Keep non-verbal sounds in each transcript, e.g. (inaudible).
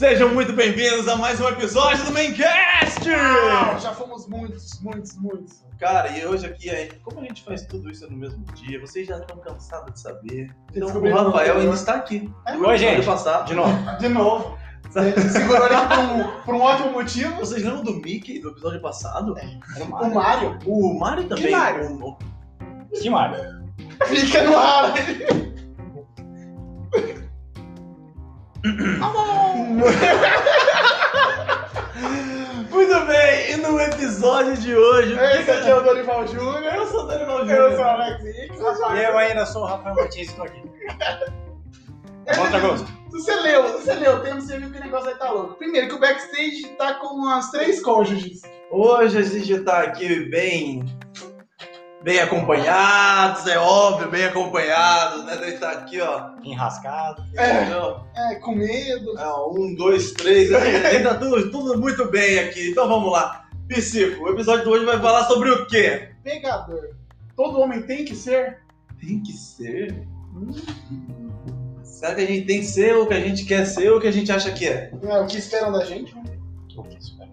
Sejam muito bem-vindos a mais um episódio do Maincast! Ah, já fomos muitos, muitos, muitos. Cara, e hoje aqui, é- como a gente faz tudo isso no mesmo dia, vocês já estão cansados de saber. Então o Rafael o ainda anterior. está aqui. É? Oi, episódio gente. passado. De novo. De novo. Segurou ele por um, por um ótimo motivo. Vocês lembram do Mickey do episódio passado? Era o O Mário. Mário O Mario também. Mario? O- o- Que Mário? fica no ar. Muito bem, e no episódio de hoje. Esse aqui é o Dorival Júnior. Eu sou o Eu Júnior. sou o Alex Hicks. E eu ainda sou o Rafael Martins e estou aqui. Contra gosto. Você leu, você leu tema, você viu que o negócio aí tá louco. Primeiro, que o backstage tá com umas três cônjuges. Hoje a gente tá aqui bem. Bem acompanhados, é óbvio, bem acompanhados, né? Gente tá aqui, ó. Enrascado. É. entendeu? É, com medo. É, um, dois, três. A gente tá tudo, tudo muito bem aqui. Então vamos lá. Psico, o episódio de hoje vai falar sobre o quê? Pegador. Todo homem tem que ser? Tem que ser? Será que a gente tem que ser o que a gente quer ser ou o que a gente acha que é? É o que esperam da gente? né? O que espera?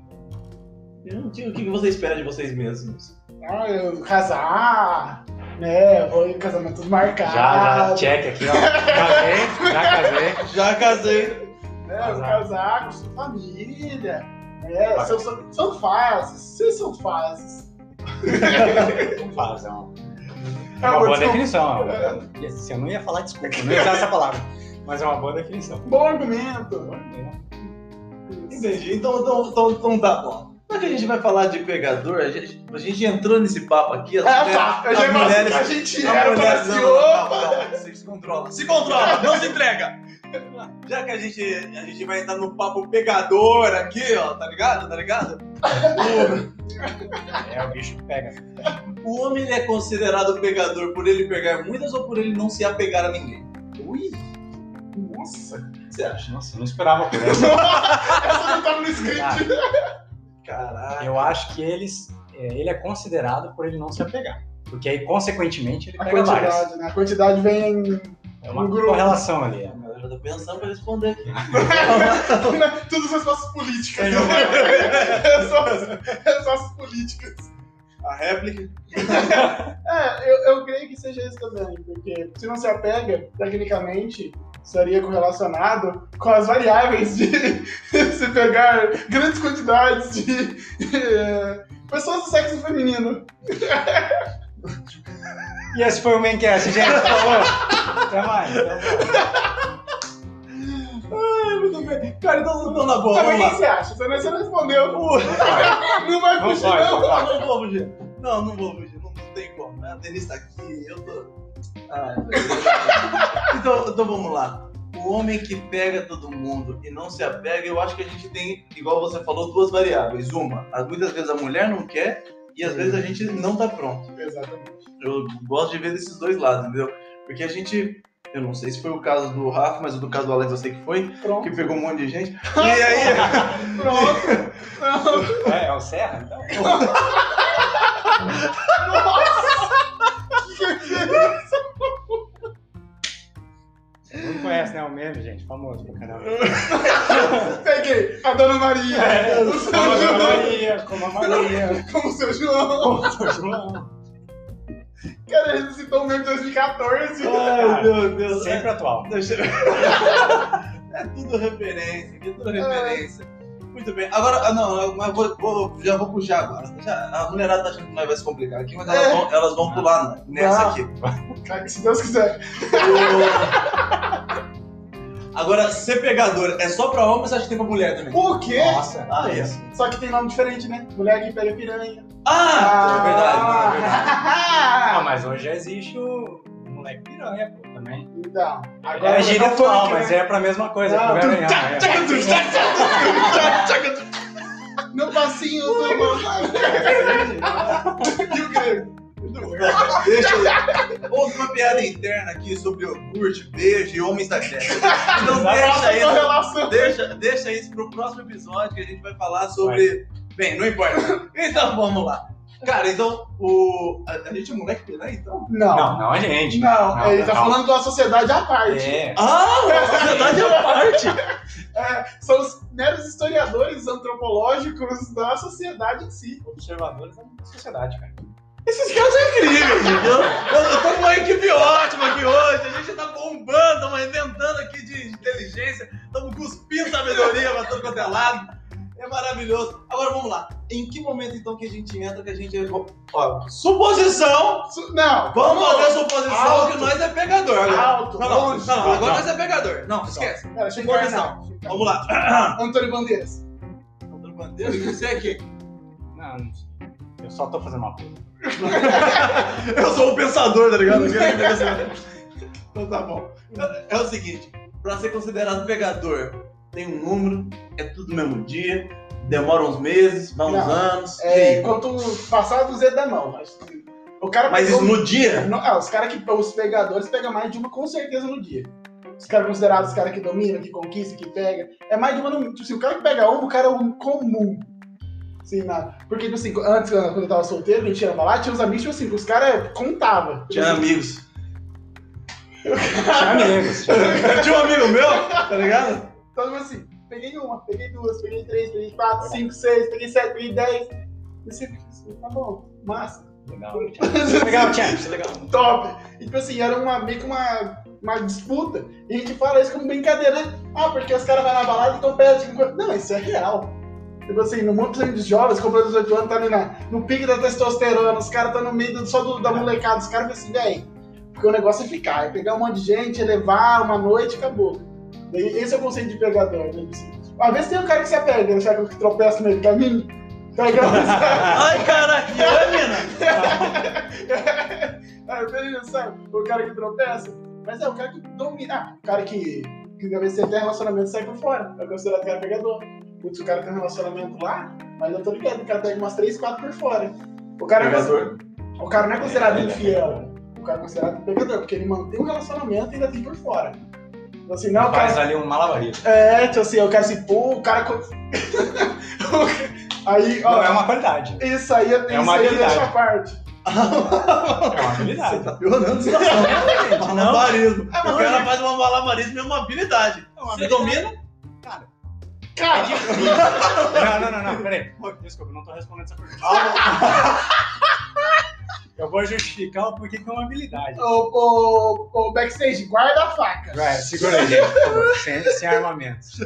Eu não sei o que você espera de vocês mesmos. Ah, eu casar, né? Vou em casamentos marcados. Já, já, check aqui, ó. Casei, já casei. Já casei. né? Casar. Casar com sua família. É, Vai. são, são, são fases. Vocês são fases. (laughs) Não faz, é uma, É uma boa desculpa. definição. Eu, assim, eu não ia falar desculpa, eu não ia usar essa palavra. Mas é uma boa definição. Bom argumento. Entendi. Então, então, então, então tá bom. Já que a gente vai falar de pegador, a gente, a gente entrou nesse papo aqui. As Ah, mulheres- tá. Eu já mulheres- a gente era mulheres- assim, não, não, opa. você se controla. Se controla, não se entrega. Já que a gente, a gente vai entrar no papo pegador aqui, ó, tá ligado? Tá ligado? É, o bicho pega. O, o homem ele é considerado pegador por ele pegar muitas ou por ele não se apegar a ninguém? Ui. Nossa. O que você acha? Nossa, eu não esperava por essa. (laughs) Essa não tava no script. Ah, Caralho. eu acho que eles, é, ele é considerado por ele não se apegar. Porque aí, consequentemente, ele A pega várias. quantidade, né? A quantidade vem É uma grupo. correlação ali. é. Eu já tô pensando pra responder aqui. (laughs) Todas as respostas políticas. Respostas (laughs) respostas políticas. A réplica. (laughs) É, eu, eu creio que seja isso também, porque se não se apega, tecnicamente, estaria correlacionado com as variáveis de (laughs) se pegar grandes quantidades de eh, pessoas do sexo feminino. E esse foi o Maincast, gente. Falou. Até mais. Até mais. Ai, muito bem. Cara, então, então na boa, Mas o vamos que você acha? Você não, você não respondeu. (laughs) Não vai Não fugir, vai, não. não. Não, não vou fugir. Não, não vou fugir. Não, não tem como. A Denise tá aqui, eu tô. Ah, então, então vamos lá. O homem que pega todo mundo e não se apega, eu acho que a gente tem, igual você falou, duas variáveis. Uma, as- muitas vezes a mulher não quer e às vezes a gente não tá pronto. Exatamente. Eu gosto de ver desses dois lados, entendeu? Porque a gente. Eu não sei se foi o caso do Rafa, mas o do caso do Alex eu sei que foi, Pronto. que pegou um monte de gente. (laughs) E aí. Pronto. Pronto. É, é o Serra, então? (laughs) conhece, né? O meme, gente. Famoso pra caramba. (laughs) Peguei a Dona Maria. É, o seu como a João. Maria, como a Maria. (laughs) Como o seu João. Como o seu João. Cara, ele citou o meme de 2014. Ai, meu Deus. Sempre atual. (laughs) Deixa eu- É tudo referência, é tudo referência. Muito bem. Agora, ah, não, mas vou, vou- já vou puxar agora. Já- a mulherada tá achando que nós vai se complicar aqui, mas elas, É. vão, elas vão pular nessa Vai. aqui. Cara, se Deus quiser. Agora, ser pegador é só pra homem ou você acha que tem pra mulher também? Por quê? Nossa. Ah, isso. Só que tem nome diferente, né? Mulher que pega piranha. Ah, é verdade, é verdade. Ah, mas hoje já existe o moleque piranha, pô, também. Então, é gíria atual, funk, mas né? é pra mesma coisa. Não, pro tu- é. No passinho do (laughs) E o grego? Deixa eu... Houve uma piada interna aqui sobre iogurte, beijo e homens da terra. Então deixa isso, relação. deixa, deixa isso pro próximo episódio que a gente vai falar sobre. Bem, não importa. Então vamos lá. Cara, então o. A, a gente é moleque piranha, então? Não. Não, não a gente. Não, Não, ele tá não. falando de uma sociedade à parte. É. Ah, a sociedade é a parte! (laughs) É, são os meros historiadores antropológicos da sociedade em si. Observadores da sociedade, cara. Esses caras são incríveis, gente. Eu, tô com uma equipe ótima aqui hoje. A gente tá bombando, estamos inventando aqui de inteligência, estamos cuspindo sabedoria pra todo quanto é lado. É maravilhoso. Agora vamos lá. Em que momento então que a gente entra que a gente. Ó, suposição! Su- Não, Vamos fazer a suposição Alto. que nós é pegador. agora. Alto, Não, não, não, longe. não, agora Não. nós é pegador. Não, esquece. Pera, Suposição. encarnar. Vamos lá. (coughs) Antônio Bandeiras. Antônio Bandeira, e (laughs) você aqui? Não, não sei. eu só tô fazendo uma coisa. (laughs) Eu sou o pensador, tá ligado? Então tá bom. É o seguinte, pra ser considerado pegador, tem um número, é tudo no mesmo dia, demora uns meses, vai uns Não, anos. É, aí? quanto passar do Z da mão. Mas, o cara Mas pegou- isso no dia? Não, ah, os caras que. Os pegadores pegam mais de uma com certeza no dia. Os caras considerados os caras que dominam, que conquistam, que pega. É mais de uma no. Tipo assim, o cara que pega uma, o cara é um comum. Assim, na, porque, tipo assim, antes, quando eu tava solteiro, a gente ia lá, tinha uns amigos, tipo assim, os caras contavam. Tipo Tinha assim, amigos. Tinha amigos. tinha amigos. Eu (laughs) tinha um amigo meu, tá ligado? Então, tipo assim, peguei uma, peguei duas, peguei três, peguei quatro, cinco, seis, peguei sete, peguei dez. E fica assim, tá bom, massa. Legal. (laughs) Legal, Champs, legal. top. E tipo assim, era uma, meio que uma, uma disputa. E a gente fala isso como brincadeira, né? Ah, porque os caras vão na balada e estão perto de... Não, isso é real. Tipo assim, no mundo dos jovens, comprou 18 anos, tá ali na, no pique da testosterona, os caras tá no meio do- só do- da molecada, os caras assim, véi, porque o negócio é ficar, é pegar um monte de gente, levar uma noite e acabou. Esse é o conceito de pegador, né? Assim, Às vezes tem um cara que se apega, né? sabe, que tropeça no meio do caminho. Ai, caraca, que é, mina? (laughs) Sabe? O cara que tropeça. Mas é o cara que domina. Ah, o cara que, que às vezes tem relacionamento e sai por fora. É considerado cara pegador. Putz, o cara tem um relacionamento lá, mas eu tô ligado, o cara pega umas 3, 4 por fora. O cara, é Pegador. o cara não é considerado infiel. O cara é considerado pegador, porque ele mantém um relacionamento e ainda tem por fora. Então, assim, não, o cara. Faz ali um malabarismo. É, tipo assim, eu quero assim, pô, o cara. (laughs) aí, ó. Não, é uma qualidade. Isso aí, isso É uma aí habilidade. deixo à parte. É uma Você habilidade. tá piorando a situação, gente? Não. Malabarismo. Mas O cara hoje- faz uma malabarismo é uma habilidade. É uma Você habilidade. domina? Cara, Não, não, não, não, peraí. Desculpa, eu não tô respondendo essa pergunta. Eu vou justificar o porquê que é uma habilidade. o, o, o backstage, guarda a faca. Vai, segura aí, gente, por favor, sem, sem armamentos.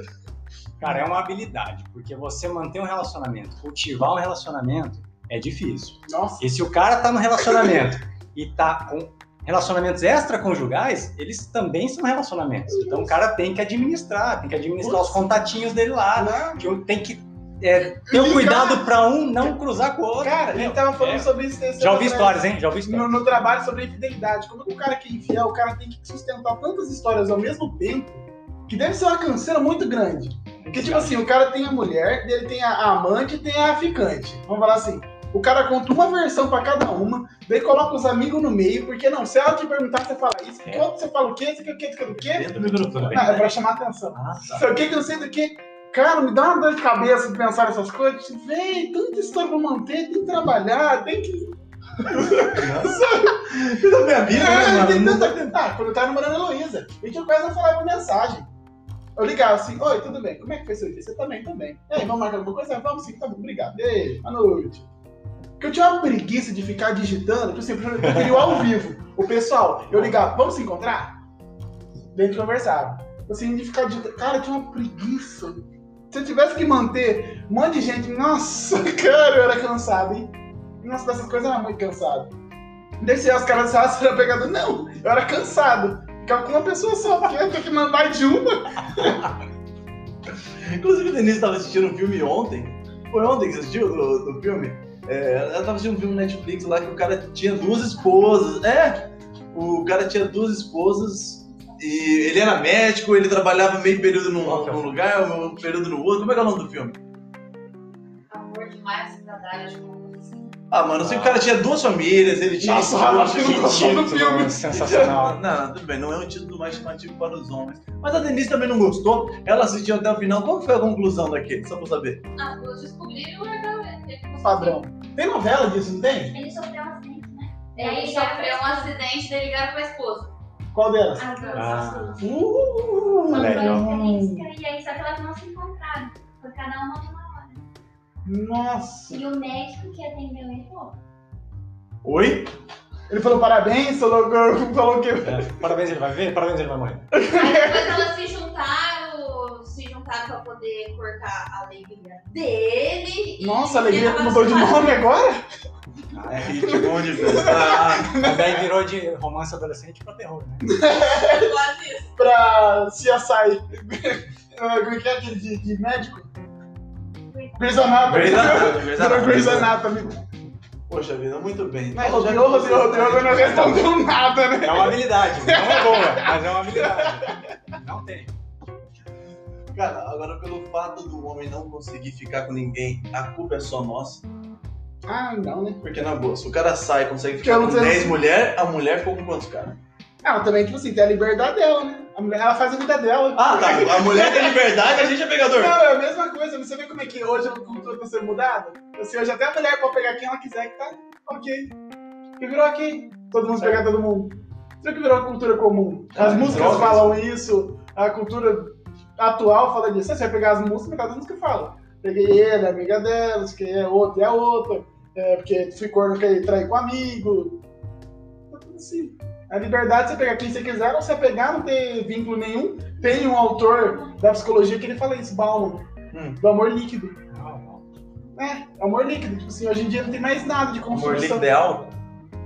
Cara, é uma habilidade, porque você manter um relacionamento, cultivar um relacionamento é difícil. Nossa, E se o cara tá no relacionamento e tá com relacionamentos extraconjugais, eles também são relacionamentos. Então o cara tem que administrar, tem que administrar os contatinhos dele lá, não. que tem que é, ter o cuidado pra um não cruzar com o outro. Cara, a gente Meu, tava falando é. sobre isso Já ouvi histórias, hein? Já ouvi histórias. no, no trabalho sobre infidelidade. Como que o cara que é infiel, o cara tem que sustentar tantas histórias ao mesmo tempo, que deve ser uma canseira muito grande. Porque, tipo assim, o cara tem a mulher, dele tem a, a amante e tem a ficante. Vamos falar assim. O cara conta uma versão pra cada uma, daí coloca os amigos no meio, porque não, se ela te perguntar, você fala isso, É. outro você fala o quê, você quer o quê, você quer o quê? Dentro do. Não, é pra chamar atenção. Ah, tá. Sei o que que eu sei do que. Cara, me dá uma dor de cabeça de pensar nessas coisas. Véi, tanta história pra manter, tem que trabalhar, tem que. Vida da minha vida, né, É, mano? tem Não tanta... Ah, quando eu tava namorando a Heloísa, a gente quase não falava mensagem. Eu ligava assim, oi, tudo bem? Como é que foi seu dia? Você também, também. E aí, vamos marcar alguma coisa? Vamos sim, tá bom, obrigado. E aí, boa noite. Porque eu tinha uma preguiça de ficar digitando, tipo assim, eu preferia o ao vivo. O pessoal, eu ligava, vamos se encontrar? Daí a gente conversava. Assim, de ficar digitando. Cara, eu tinha uma preguiça. Se eu tivesse que manter um monte de gente, nossa, (laughs) cara, eu era cansado, hein? Nossa, dessas coisas eu era muito cansado. Desse os caras você (laughs) era pegador. Não, eu era cansado. Ficava com uma pessoa só, porque eu tenho que mandar de uma. Inclusive, a Denise estava assistindo um filme ontem. Foi ontem que você assistiu do, do filme? É, ela estava assistindo um filme no Netflix lá que o cara tinha duas esposas. É, o cara tinha duas esposas e ele era médico, ele trabalhava meio período num, Qual que é o num filme? lugar, meio período no outro. Como é que é o nome do filme? Amor demais como assim. Ah, mano, eu sei que o cara tinha duas famílias, ele tinha. Nossa, Rafa, tinha- que não do filme. título sensacional. Não, tudo bem, não é um título mais chamativo para os homens. Mas a Denise também não gostou, ela assistiu até o final. Qual foi a conclusão daquele? Só pra saber. Ah, eu descobri o legal. Padrão. Tem novela disso, não tem? Ele sofreu um acidente, né? Ele sofreu um acidente e ligaram pra esposa. Qual delas? As duas. Ah. Uh, Uma legal. característica, e aí só que elas não se encontraram. Foi cada uma numa. Nossa. E o médico que atendeu ele falou. Oi? Ele falou parabéns, falou, (laughs) falou que. É, Parabéns, ele vai ver? Parabéns, ele vai morrer. Aí depois elas se juntaram, se juntaram pra poder cortar a alegria dele. Nossa, a alegria mudou de nome agora? É ritmo de festa. Daí virou de romance adolescente pra terror, né? Quase isso. Pra CSI. Ah, (laughs) Como é que é aquele de, de médico? Grey's Anatomy. Grey's Anatomy. Poxa vida, muito bem. Mas você- rodeou, agora não respondeu nada, né? É uma habilidade, (laughs) não é boa, mas é uma habilidade. Não tem. Cara, agora pelo fato do homem não conseguir ficar com ninguém, a culpa é só nossa. Ah, não, né? Porque na boa, se o cara sai e consegue ficar com sei 10 se- mulheres, a mulher ficou com quantos caras? Ela também, tipo assim, tem a liberdade dela, né? A mulher, ela faz a vida dela. Ah, tá. A mulher tem liberdade, a gente é pegador. Não, é a mesma coisa. Você vê como é que hoje a cultura tá sendo mudada? Assim, hoje até a mulher pode pegar quem ela quiser que tá ok. E virou ok. Todo mundo pegar todo mundo. Isso que virou a cultura comum. As Ah, músicas drogas. falam isso, a cultura atual fala disso. Você vai pegar as músicas, das músicas fala. Peguei ele, a amiga dela, que é outra, é a outra. É, porque fui corno que ele trair com amigo. Tá tudo assim. A liberdade de você pegar quem você quiser, não você pegar, não ter vínculo nenhum. Tem um autor da psicologia que ele fala isso, Bauman, Hum. do amor líquido. Não, não. É, amor líquido. Tipo assim, hoje em dia não tem mais nada de Amor construção. líquido é álcool?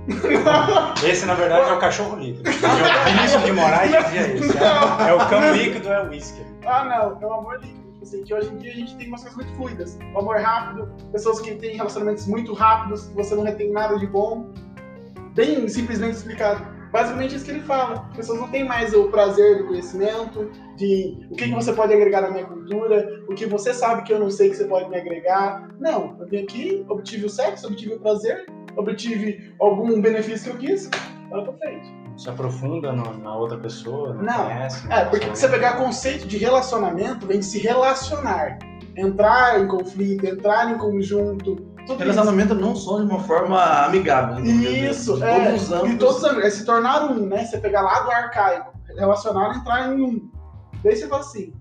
(laughs) Esse, na verdade, é o cachorro líquido. O Vinícius de Moraes dizia isso. É, é o cão líquido, é o uísque. Ah, não, é o amor líquido. Tipo assim, que hoje em dia a gente tem umas coisas muito fluidas. O amor rápido, pessoas que têm relacionamentos muito rápidos, que você não retém nada de bom. Bem simplesmente explicado. Basicamente isso que ele fala. As pessoas não têm mais o prazer do conhecimento, de o que, que você pode agregar na minha cultura, o que você sabe que eu não sei que você pode me agregar. Não, eu vim aqui, obtive o sexo, obtive o prazer, obtive algum benefício que eu quis, ela pra frente. Se aprofunda no- na outra pessoa, não, Não. conhece. É, porque você pegar conceito de relacionamento, vem de se relacionar. Entrar em conflito, entrar em conjunto. Tudo Relacionamento não só de uma forma amigável. entendeu? Isso, é. Todos os E todos é se tornar um, né? Você pegar lá do arcaico, relacionar e entrar em um. Daí você fala assim,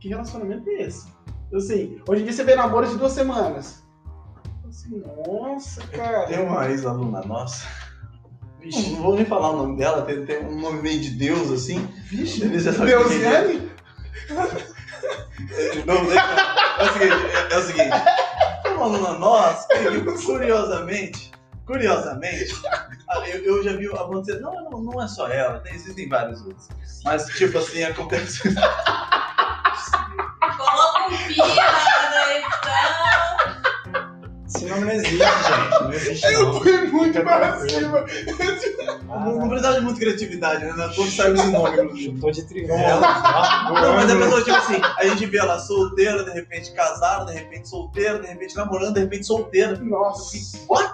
que relacionamento é esse? Assim, hoje em dia você vê namoros de duas semanas. Assim, nossa, cara. Tem uma ex-aluna nossa. Vixe, não vou nem falar o nome dela, tem, tem um nome meio de Deus assim. Vixe, já sabe quem é. Deusiane? Não, deixa- é o seguinte, é, é o seguinte. Uma aluna nossa que, curiosamente, curiosamente, eu, eu já vi acontecer. Não, não, não é só ela, tem, existem vários outros. Mas, tipo assim, acontece. Coloca um pi nome não existe, gente. Não existe, Eu não. fui muito Fica tranquilo. cima. Não, não precisa de muita criatividade, né? Todos sabem esse nome. Chutou de trivela. Não, mas a pessoa, tipo assim, a gente vê ela solteira, de repente casada, de repente solteira, de repente namorando, de repente solteira. Nossa. What?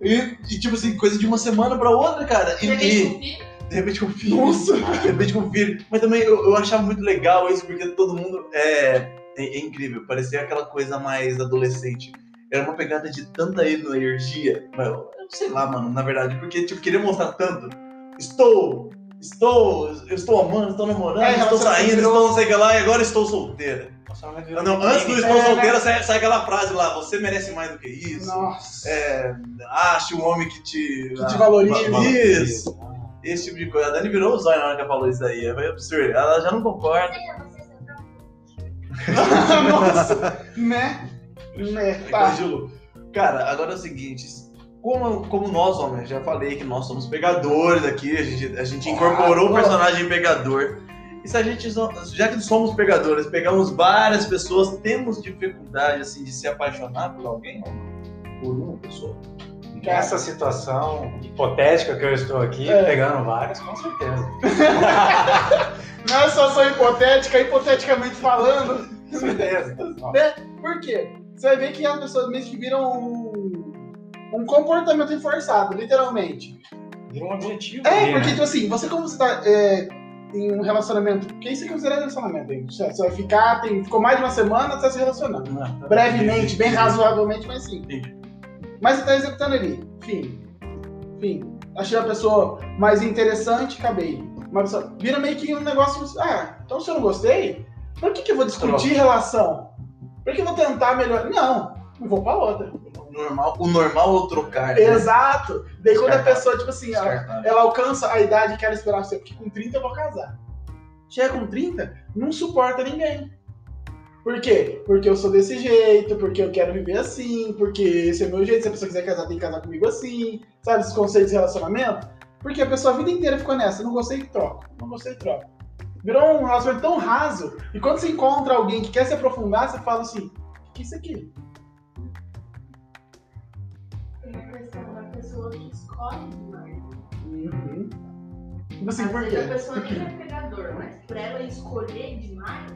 E, e, tipo assim, coisa de uma semana pra outra, cara. E, De repente, e- de repente com filho. Nossa. De repente com filho. Mas também eu, eu achava muito legal isso, porque todo mundo é, é, é incrível. Parecia aquela coisa mais adolescente. Era uma pegada de tanta energia. Eu, eu sei lá, mano, na verdade, porque tipo, queria mostrar tanto. Estou. Estou, eu estou amando, estou namorando, É, estou saindo, virou- estou não sei o que lá, e agora estou solteira. Relacionamento Não, virou antes do estou É, solteira sai, sai aquela frase lá, você merece mais do que isso. Nossa. É, ache um homem que te. Que te valorize. va- Isso. Esse tipo de coisa. A Dani virou o zóio na hora que ela falou isso daí. É absurdo. Ela já não concorda. Próprio. (laughs) (laughs) Nossa. Né? Né? Tá. Cara, agora é o seguinte. Como, como nós, homens, já falei que nós somos pegadores aqui, a gente, a gente incorporou o Ah, personagem pegador. E se a gente, já que somos pegadores, pegamos várias pessoas, temos dificuldade assim de se apaixonar por alguém? Por uma pessoa? Nessa situação hipotética que eu estou aqui, É. pegando várias, com certeza. (laughs) Não é só só hipotética, hipoteticamente falando. Com certeza. Ó, Por quê? Você vai ver que as pessoas meio que viram um, um comportamento reforçado, literalmente. Vira um objetivo. É, porque, né? tipo assim, você como você tá é, em um relacionamento, o que isso é considerado relacionamento? hein? Você você vai ficar, tem, ficou mais de uma semana, você tá se relacionando. Brevemente, bem razoavelmente, mas sim. Entendi. Mas você tá executando ali. Fim. Fim. achei a pessoa mais interessante, acabei. Uma pessoa vira meio que um negócio. Ah, então se eu não gostei, por que, que eu vou discutir relação? Por que eu vou tentar melhorar? Não, não vou pra outra. O normal, o normal é trocar. né? Exato. Daí quando a pessoa, tipo assim, ela, ela alcança a idade que ela esperava ser, porque com 30 eu vou casar. Chega com 30, não suporta ninguém. Por quê? Porque eu sou desse jeito, porque eu quero viver assim, porque esse é o meu jeito, se a pessoa quiser casar, tem que casar comigo assim, sabe, esses conceitos de relacionamento. Porque a pessoa a vida inteira ficou nessa, não gostei, troco, não gostei, troco. Virou um relacionamento tão raso, e quando você encontra alguém que quer se aprofundar, você fala assim, o que é isso aqui? Tem a questão da pessoa que escolhe demais. Uhum. Tipo assim, por quê? a pessoa nem é pegador, mas por ela escolher demais,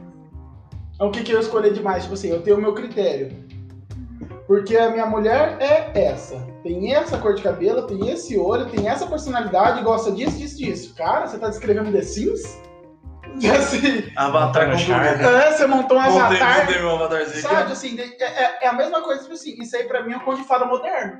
O que, que eu escolher demais? Tipo assim, eu tenho o meu critério. Porque a minha mulher é essa. Tem essa cor de cabelo, tem esse olho, tem essa personalidade, gosta disso, disso, disso. Cara, você tá descrevendo The Sims? Assim, Avatar No com charme. é, você montou um Montei, avatar. montei meu avatarzinho Sabe, assim, é, é- é a mesma coisa, tipo assim, isso aí pra mim é um conto de fada moderno.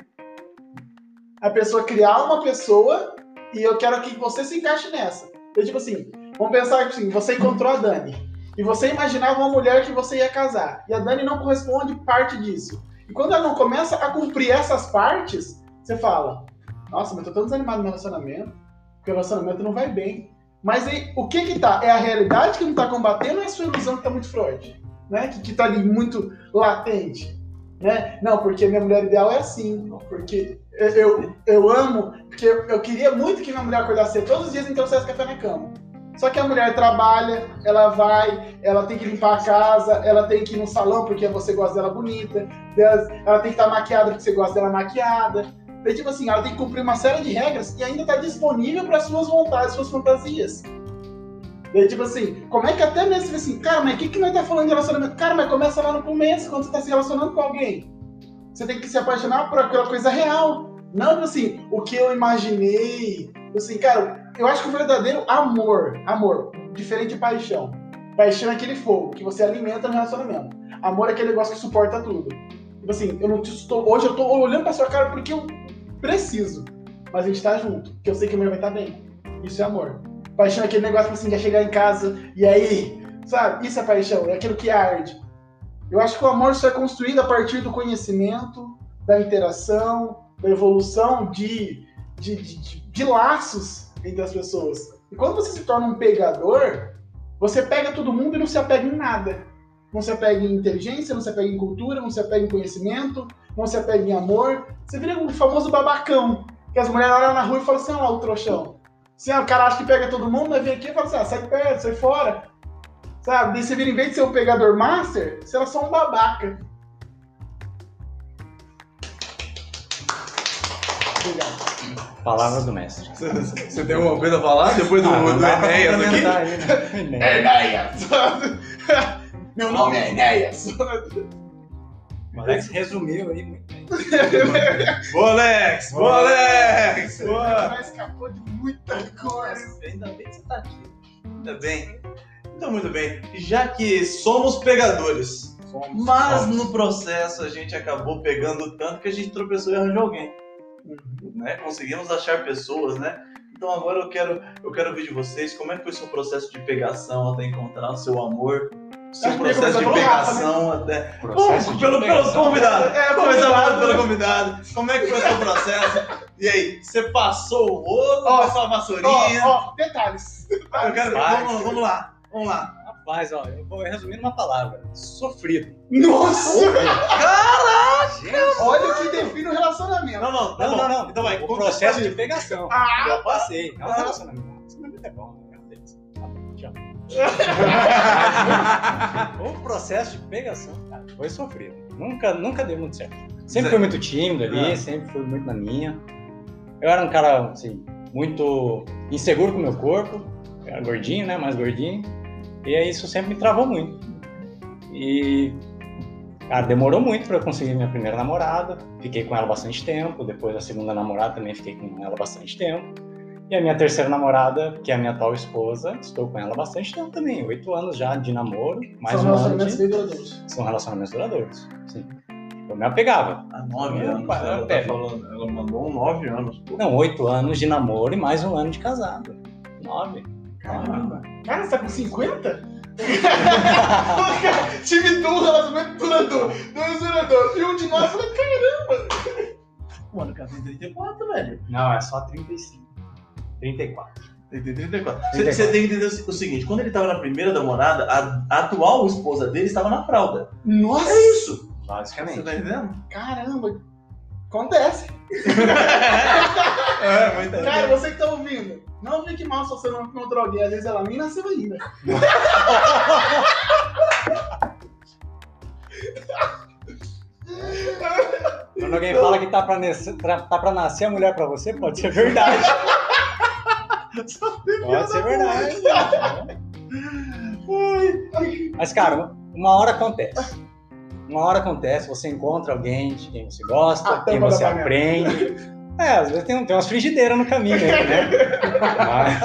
A pessoa criar uma pessoa e eu quero que você se encaixe nessa. Então, tipo assim, vamos pensar que assim, você encontrou a Dani e você imaginava uma mulher que você ia casar e a Dani não corresponde parte disso. E quando ela não começa a cumprir essas partes, você fala: Nossa, mas eu tô tão desanimado no meu relacionamento, porque o relacionamento não vai bem. Mas aí, o que que tá? É a realidade que não tá combatendo ou é a sua ilusão que tá muito forte? Né? Que, que tá ali muito latente? Né? Não, porque minha mulher ideal é assim. Porque eu, eu, eu amo, porque eu, eu queria muito que minha mulher acordasse todos os dias e trouxesse café na cama. Só que a mulher trabalha, ela vai, ela tem que limpar a casa, ela tem que ir no salão porque você gosta dela bonita, ela, ela tem que estar maquiada porque você gosta dela maquiada. Daí, tipo assim, ela tem que cumprir uma série de regras e ainda tá disponível para suas vontades, suas fantasias. Daí, tipo assim, como é que até mesmo assim, cara, mas o que, que nós tá falando de relacionamento? Cara, mas começa lá no começo, quando você tá se relacionando com alguém. Você tem que se apaixonar por aquela coisa real. Não, tipo assim, o que eu imaginei. Tipo Assim, cara, eu acho que o verdadeiro amor, amor, diferente de paixão. Paixão é aquele fogo que você alimenta no relacionamento. Amor é aquele negócio que suporta tudo. Tipo assim, eu não estou, hoje eu tô olhando pra sua cara porque eu preciso. Mas a gente tá junto, porque eu sei que amanhã vai estar bem. Isso é amor. Paixão é aquele negócio assim, de chegar em casa e aí, sabe? Isso é paixão, é aquilo que arde. Eu acho que o amor só é construído a partir do conhecimento, da interação, da evolução de, de, de, de- de laços entre as pessoas. E quando você se torna um pegador, você pega todo mundo e não se apega em nada. Não se apega em inteligência, não se apega em cultura, não se apega em conhecimento, não se apega em amor. Você vira um famoso babacão. Que as mulheres olham na rua e falam assim, olha lá o trouxão. Assim, o cara acha que pega todo mundo, mas vem aqui e fala assim, ah, sai perto, sai fora. Sabe? Daí você vira, em vez de ser um pegador master, você é só um babaca. Obrigado. Palavras do mestre. Você você tem alguma coisa a falar depois do, Ah, do Enéas aqui? né? (laughs) Enéas. (laughs) Meu nome é Enéas. O Alex resumiu aí muito bem. (laughs) Boa, Alex! Boa, Alex! Boa! Escapou de muita coisa. Ainda bem que você tá aqui. Ainda bem. Então, muito bem. Já que somos pegadores, Somos- mas somos. no processo a gente acabou pegando tanto que a gente tropeçou e arranjou alguém. Né? Conseguimos achar pessoas, né? Então agora eu quero, eu quero ouvir de vocês como é que foi o seu processo de pegação até encontrar o seu amor, seu ia processo de Rafa, né? pegação até. Processo de pelo, pelo pegação. convidado. É, Começar convidado. pelo convidado. Como é que foi o seu processo? E aí, você passou o rolo, Ó, passou a vassourinha? Ó, ó, detalhes. Eu quero- vai. vamos, vamos lá, vamos lá. Rapaz, ó, eu vou resumir numa palavra. Sofrido. Nossa! Gente, Olha o que define o relacionamento. Não, não, tá não, não, não. Então vai, o processo de pegação. Ah! eu passei. Não Ah. relacionamento. Relacionamento é bom, o (laughs) processo de pegação, cara, foi sofrido. Nunca, nunca deu muito certo. Sempre fui muito tímido ali, Ah. sempre fui muito na minha. Eu era um cara, assim, muito inseguro com o meu corpo. Eu era gordinho, né? Mais gordinho. E aí isso sempre me travou muito. E, cara, demorou muito pra eu conseguir minha primeira namorada. Fiquei com ela bastante tempo. Depois a segunda namorada também fiquei com ela bastante tempo. E a minha terceira namorada, que é a minha atual esposa, estou com ela bastante tempo também. Oito anos já de namoro. Mais São um ano relacionamentos de... bem duradouros. São relacionamentos duradouros, sim. Eu me apegava. Há nove anos. ela, tá falando, ela mandou um nove anos, pô. Não, oito anos de namoro e mais um ano de casado. Nove. Caramba. Cara, você tá com 50? (laughs) (laughs) Time do relacionamento duradouro. Dois duradouros. E um de nós falou, caramba. Mano, o cara tem 34, velho. Não, é só 35. 34. Ele tem 34. Você, 34. você tem que entender o seguinte: quando ele tava na primeira namorada, a, a atual esposa dele estava na fralda. Nossa. É isso. Você Basicamente. tá entendendo? Caramba. Acontece. (laughs) É, muito Cara, você que tá ouvindo, não fique mal se você não encontrou alguém. Às vezes ela nem nasceu ainda. (laughs) (laughs) Quando alguém fala que tá pra, nascer, pra- tá pra nascer a mulher pra você, pode ser verdade. Pode ser verdade. Mas, cara, uma hora acontece. Uma hora acontece, você encontra alguém de quem você gosta, A quem você aprende. É, às vezes tem, tem umas frigideiras no caminho aí, né? Mas,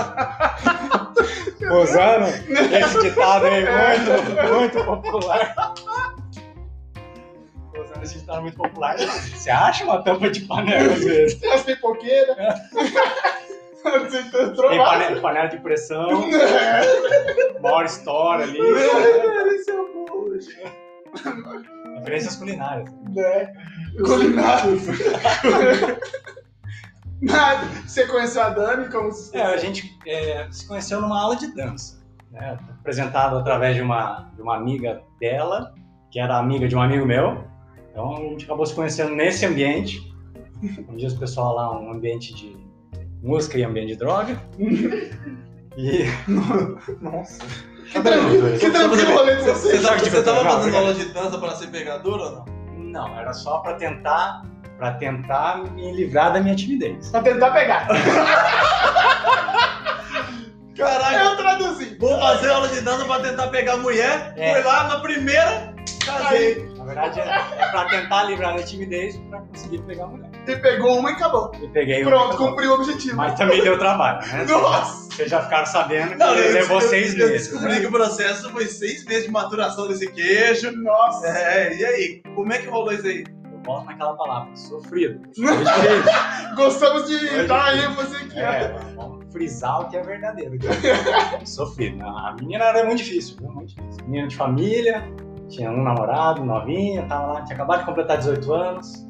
usando esse ditado aí muito, muito popular. Usando esse ditado muito popular. Você acha uma tampa de panela às vezes? Tem as pipoqueiras. (laughs) Tem panela, panela de pressão, uma hora estoura ali. Esse é gente. Referências culinárias. Né? Culinário. Nada. Você conheceu a Dani como se É, a gente é, se conheceu numa aula de dança, né? apresentado através de uma, de uma amiga dela, que era amiga de um amigo meu. Então a gente acabou se conhecendo nesse ambiente. Como diz o pessoal lá, um ambiente de música e ambiente de droga. (laughs) E (laughs) Nossa. Que tranquilo, que tranquilo rolê de Você, você tava fazendo aula de dança para ser pegador ou não? não, era só para tentar para tentar me livrar da minha timidez. Pra tentar pegar. (laughs) Caralho, Eu traduzi. vou fazer aula de dança para tentar pegar mulher. É. Fui lá na primeira, casei. Na verdade é, é para tentar livrar da timidez para conseguir pegar a mulher. E pegou uma e acabou. E peguei Pronto, uma, cumpriu o objetivo. mas também deu trabalho, né? (laughs) Nossa. Vocês já ficaram sabendo que Não, eu, levou eu- seis eu meses. descobri que o processo foi seis meses de maturação desse queijo. Nossa. É, e aí? Como é que rolou isso aí? Eu volto naquela palavra, sofrido. (laughs) Gostamos de Foi dar difícil. ênfase aqui. É, vamos frisar o que é verdadeiro. Sofrido. A menina era muito difícil, viu? Muito difícil. Menina de família, tinha um namorado, novinha, tava lá, tinha acabado de completar 18 anos.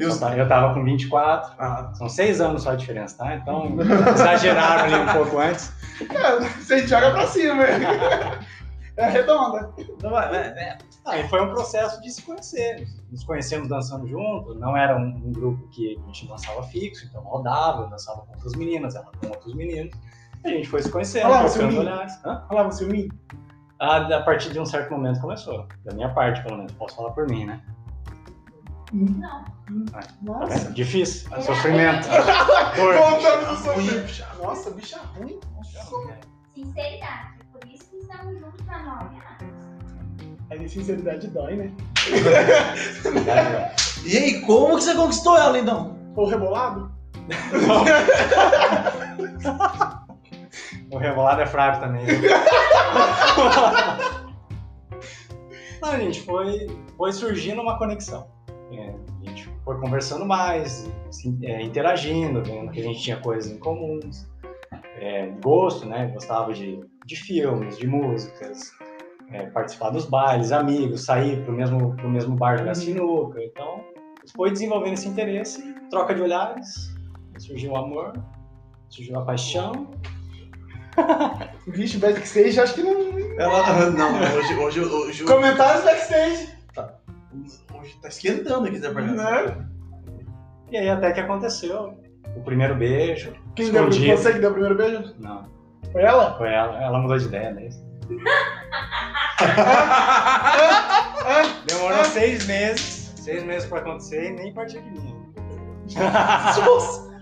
Eu, tava, eu tava com 24. Ah, São seis anos só a diferença, tá? Então, (laughs) exageraram ali um pouco antes. É, você joga pra cima. (laughs) É redonda. então vai, é. Ah, e foi um processo de se conhecer. Nos conhecemos dançando junto, não era um, um grupo que a gente dançava fixo, então rodava, eu dançava com outras meninas, ela com outros meninos. E a gente foi se conhecendo, Olha lá, trocando olhares. Você ciúminho. Ah, a partir de um certo momento começou. Da minha parte, pelo menos. Posso falar por mim, né? Não. Tá Nossa. vendo? Difícil. Sofrimento. (laughs) Dor. Voltamos no Ruim, sofrimento. bicha. Nossa, bicha ruim. Sinceridade. Por isso que estamos juntos há nove anos. É de sinceridade dói, né? (laughs) E aí, como que você conquistou ela então? Ou rebolado? (laughs) O rebolado é fraco também. viu? Não, a gente foi, foi surgindo uma conexão. É, a gente foi conversando mais, se- é, interagindo, vendo que a gente tinha coisas em comuns. É, gosto, né? Gostava de, de filmes, de músicas, é, participar dos bailes, amigos, sair pro mesmo, pro mesmo bar jogar sinuca. Então, foi desenvolvendo esse interesse, troca de olhares, surgiu o amor, surgiu a paixão. (laughs) Vixe, backstage, acho que não. Ela. Não, hoje, hoje, hoje, Comentários backstage. Hoje tá esquentando aqui essa Né? E aí até que aconteceu o primeiro beijo. Quem deu, você que deu o primeiro beijo? Não, Foi ela? foi ela, ela mudou de ideia, né? Ah, (laughs) Demorou seis meses, seis meses pra acontecer e nem partiu de mim.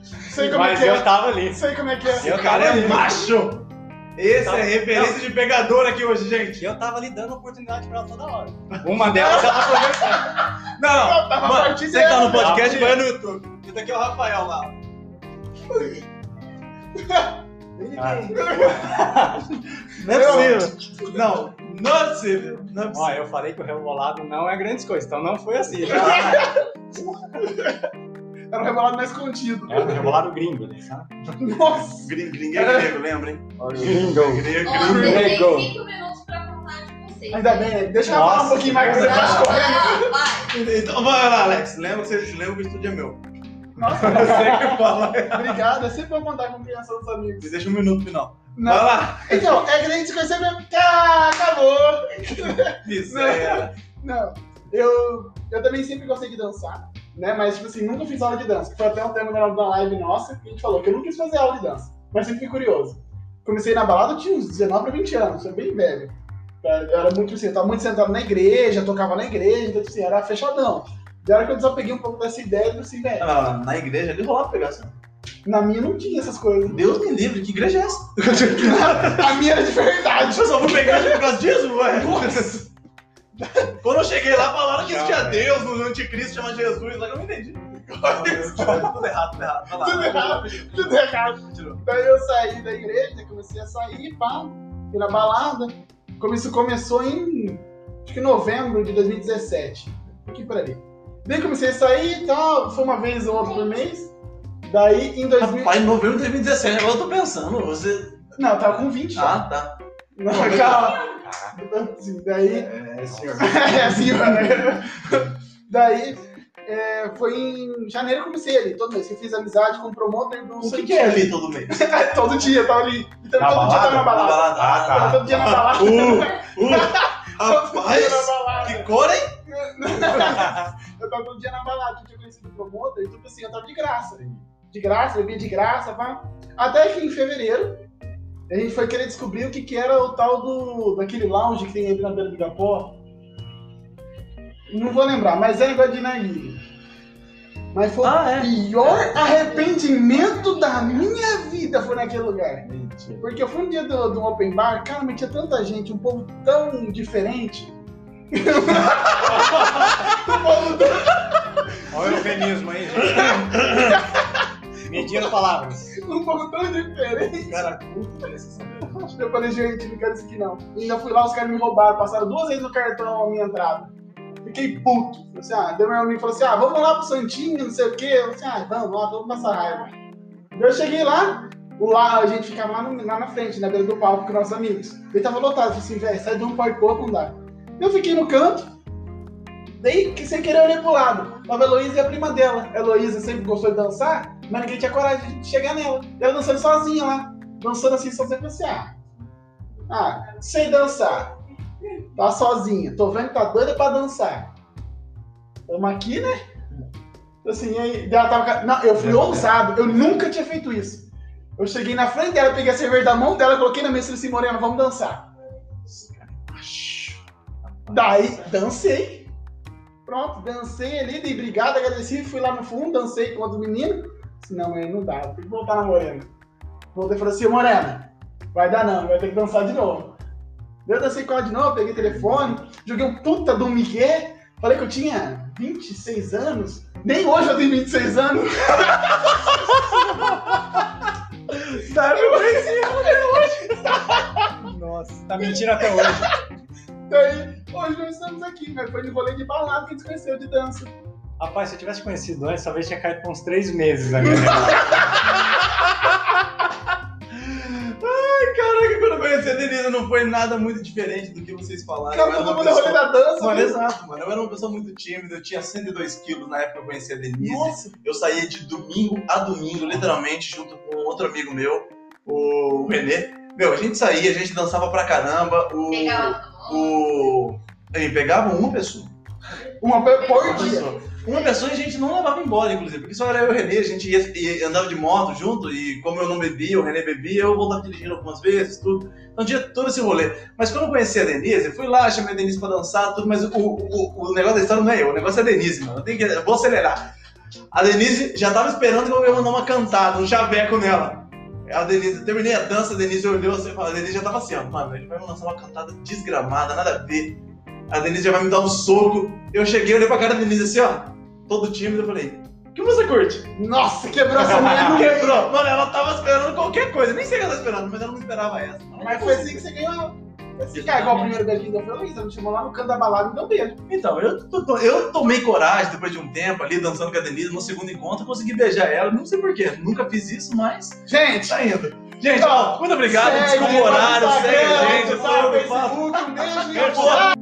sei como é Mas que eu é. tava ali. Sei como é que é. Eu tava é ali. macho! Esse Tá. é referência de pegador aqui hoje, gente. Eu tava ali dando oportunidade pra ela toda hora. Uma delas ela aproveitou. Não, Eu tava mano, você que tá no podcast, né? vai no YouTube. Esse daqui é o Rafael lá. Ah. (laughs) Não é possível. Não, Não é possível. Não é Ó, possível. eu falei que o rebolado não é grandes coisas, então não foi assim. (laughs) Era um rebolado mais contido. É um rebolado gringo, né, sabe? Nossa! Gringo, gringo é grego, lembra, hein? Gringo. Gringo, gringo. 5 minutos pra contar de vocês. Ainda bem, né? Deixa eu falar um pouquinho mais que você não, faz Não, correndo. não, vai. Então vai lá, Alex. Lembra que, você, lembra que o estúdio é meu. Nossa, Você que fala. obrigado. É sempre bom contar com criança dos amigos. Me deixa um minuto final. Não. Vai lá. Então, é que a gente se conheceu mesmo. Ah, acabou! Miséria. Não, eu, eu também sempre gostei de dançar, né? Mas, tipo assim, nunca fiz aula de dança. Foi até um tema da live nossa que a gente falou que eu nunca quis fazer aula de dança, mas sempre fui curioso. Comecei na balada, tinha uns 19 pra 20 anos, sou bem velho. Eu era muito assim, eu tava muito sentado na igreja, tocava na igreja, então, assim, era fechadão. Da hora que eu desapeguei um pouco dessa ideia, eu assim, velho, não, na igreja ali rolava pegação. na minha não tinha essas coisas. Deus me livre, que igreja é essa? (laughs) A minha era de verdade. Eu só vou pegar por causa disso, ué. (laughs) Quando eu cheguei lá, falaram que existia Deus, no anticristo chama Jesus, lá que eu não entendi. tudo errado, tudo errado. Vai lá. Tudo errado, tudo errado. Daí eu saí da igreja, comecei a sair, pá, fui na balada. Como isso começou em, acho que novembro de 2017. Aqui por ali. Daí comecei a sair e tal, foi uma vez ou outra por mês. Daí em 2000... Rapaz, em novembro de 2017, agora eu tô pensando, você... Não, eu tava com 20 já. Ah, tá. Não, calma. Assim, daí... É, senhor. (laughs) é mano. Daí... é, foi em janeiro eu comecei ali, todo mês. Eu fiz amizade com o promotor do O que, que é ali todo mês? (laughs) todo dia, eu tava ali. Então, Na todo dia eu tava na balada? balada. Ah, tá. Todo dia na balada. Uh, uh, (laughs) dia rapaz, balada. que cor, hein? Eu tava todo dia na balada, eu tinha conhecido o promotor, e tipo assim, eu tava de graça. De graça, bebia de graça, pá. Até que em fevereiro, a gente foi querer descobrir o que, que era o tal do. daquele lounge que tem ali na beira do Igapó. Não vou lembrar, mas é negócio de narguilha. Mas foi Ah, é. o pior arrependimento da minha vida foi naquele lugar. Mentira. Porque eu fui um dia do, do open bar, cara, mas tinha tanta gente, um povo tão diferente. povo (laughs) tão Olha o eufemismo aí, gente. (laughs) Medindo palavras. um pouco tão diferente. Cara, culto desse saber. Eu falei, gente, não quero isso aqui não. E ainda fui lá, os caras me roubaram, passaram duas vezes no cartão a minha entrada. Fiquei puto. Falei assim, ah, daí meu amigo falou assim, ah, vamos lá pro Santinho, não sei o quê. Eu falei assim, ah, vamos lá, vamos passar raiva. Eu cheguei lá, o lá, a gente ficava lá, no- lá na frente, na beira do palco com nossos amigos. Ele tava lotado, eu falei assim, velho, sai de um pode pouco, não dá. Eu fiquei no canto, daí que sem querer eu olhei pro lado. Tava a Heloísa e a prima dela. A Heloísa sempre gostou de dançar, mas ninguém tinha coragem de chegar nela. Ela dançando sozinha lá, dançando assim, sozinha, falei assim, ah, ah, sei dançar. Tá sozinha. Tô vendo que tá doida pra dançar. Tamo aqui, né? Assim, aí, ela tava. Não, eu fui ousado. Eu nunca tinha feito isso. Eu cheguei na frente dela, peguei a cerveja da mão dela, coloquei na mesa e falei assim, Morena, vamos dançar. Daí, dancei. Pronto, dancei ali, dei obrigado, agradeci, fui lá no fundo, dancei com outro menino. Disse, não, mãe, não dá, tem que voltar na Morena. Voltei e falei assim, Morena, vai dar não, vai ter que dançar de novo. Eu dancei com ela de novo, peguei telefone, joguei um puta do Miguel, falei que eu tinha 26 anos. Nem hoje eu tenho 26 anos. Sabe, (laughs) eu conheci Nossa, tá mentindo até hoje. Hoje nós estamos aqui, mas foi no rolê de balada que a gente conheceu de dança. Rapaz, se eu tivesse conhecido antes, talvez tinha caído por uns três meses? (laughs) Caraca, quando eu conheci a Denise não foi nada muito diferente do que vocês falaram. Cara, todo uma mundo é rolê pessoa- da dança. Mano, né? exato, mano. Eu era uma pessoa muito tímida, eu tinha 102 quilos na época que eu conheci a Denise. Nossa, Eu saía de domingo a domingo, literalmente, junto com outro amigo meu, o Renê. Meu, a gente saía, a gente dançava pra caramba. O. Pegava O. Ele pegava uma pessoa. uma por Uma dia. pessoa. Uma pessoa a gente não levava embora, inclusive, porque só era eu e o Renê, a gente ia, ia- andava de moto junto, e como eu não bebia, o Renê bebia, eu voltava dirigindo algumas vezes, tudo. Então tinha todo esse rolê. Mas quando eu conheci a Denise, eu fui lá, chamei a Denise pra dançar, tudo, mas o, o, o negócio da história não é eu, o negócio é a Denise, mano. Eu, tenho que, eu vou acelerar. A Denise já tava esperando que eu ia mandar uma cantada, um chaveco nela. A Denise, eu terminei a dança, a Denise olhou assim, a Denise já tava assim, ó, mano, ele vai lançar uma cantada desgramada, nada a ver. A Denise já vai me dar um soco. Eu cheguei, olhei pra cara da Denise assim, ó, todo tímido, eu falei, o que você curte? Nossa, quebrou essa mulher no. (laughs) Quebrou. Mano, ela tava esperando qualquer coisa, nem sei o que ela tava esperando, mas ela não esperava essa. Mas foi assim que você ganhou. Esse cara, igual o primeiro beijo que deu foi o Luiz, ele me chamou lá no canto da balada e me deu um beijo. Então, eu, to- eu tomei coragem depois de um tempo ali, dançando com a Denise, no segundo encontro, eu consegui beijar ela, não sei porquê, nunca fiz isso, mas Gente, tá indo. Gente, Então, muito obrigado, segue desculpa o horário, segue a gente, eu eu faço. Facebook, um beijo e Eu um vou-